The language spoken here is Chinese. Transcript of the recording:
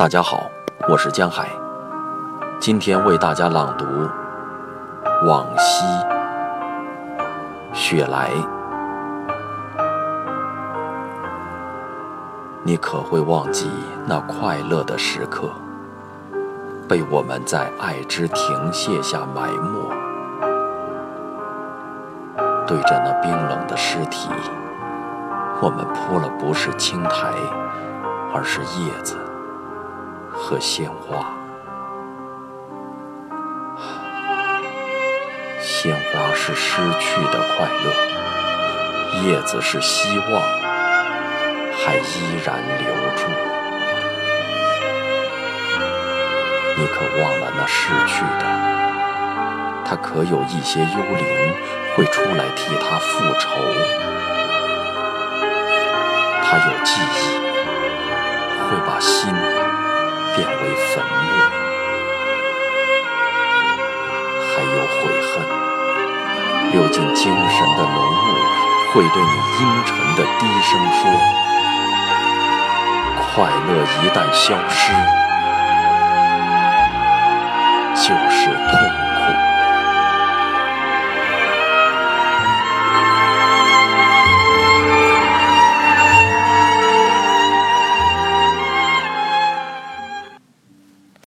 大家好，我是江海，今天为大家朗读《往昔》。雪莱，你可会忘记那快乐的时刻，被我们在爱之停歇下埋没？对着那冰冷的尸体，我们铺了不是青苔，而是叶子。和鲜花，鲜花是失去的快乐，叶子是希望，还依然留住。你可忘了那逝去的？他可有一些幽灵会出来替他复仇？他有记忆，会把心。恨，流进精神的浓雾，会对你阴沉的低声说：“快乐一旦消失，就是痛。”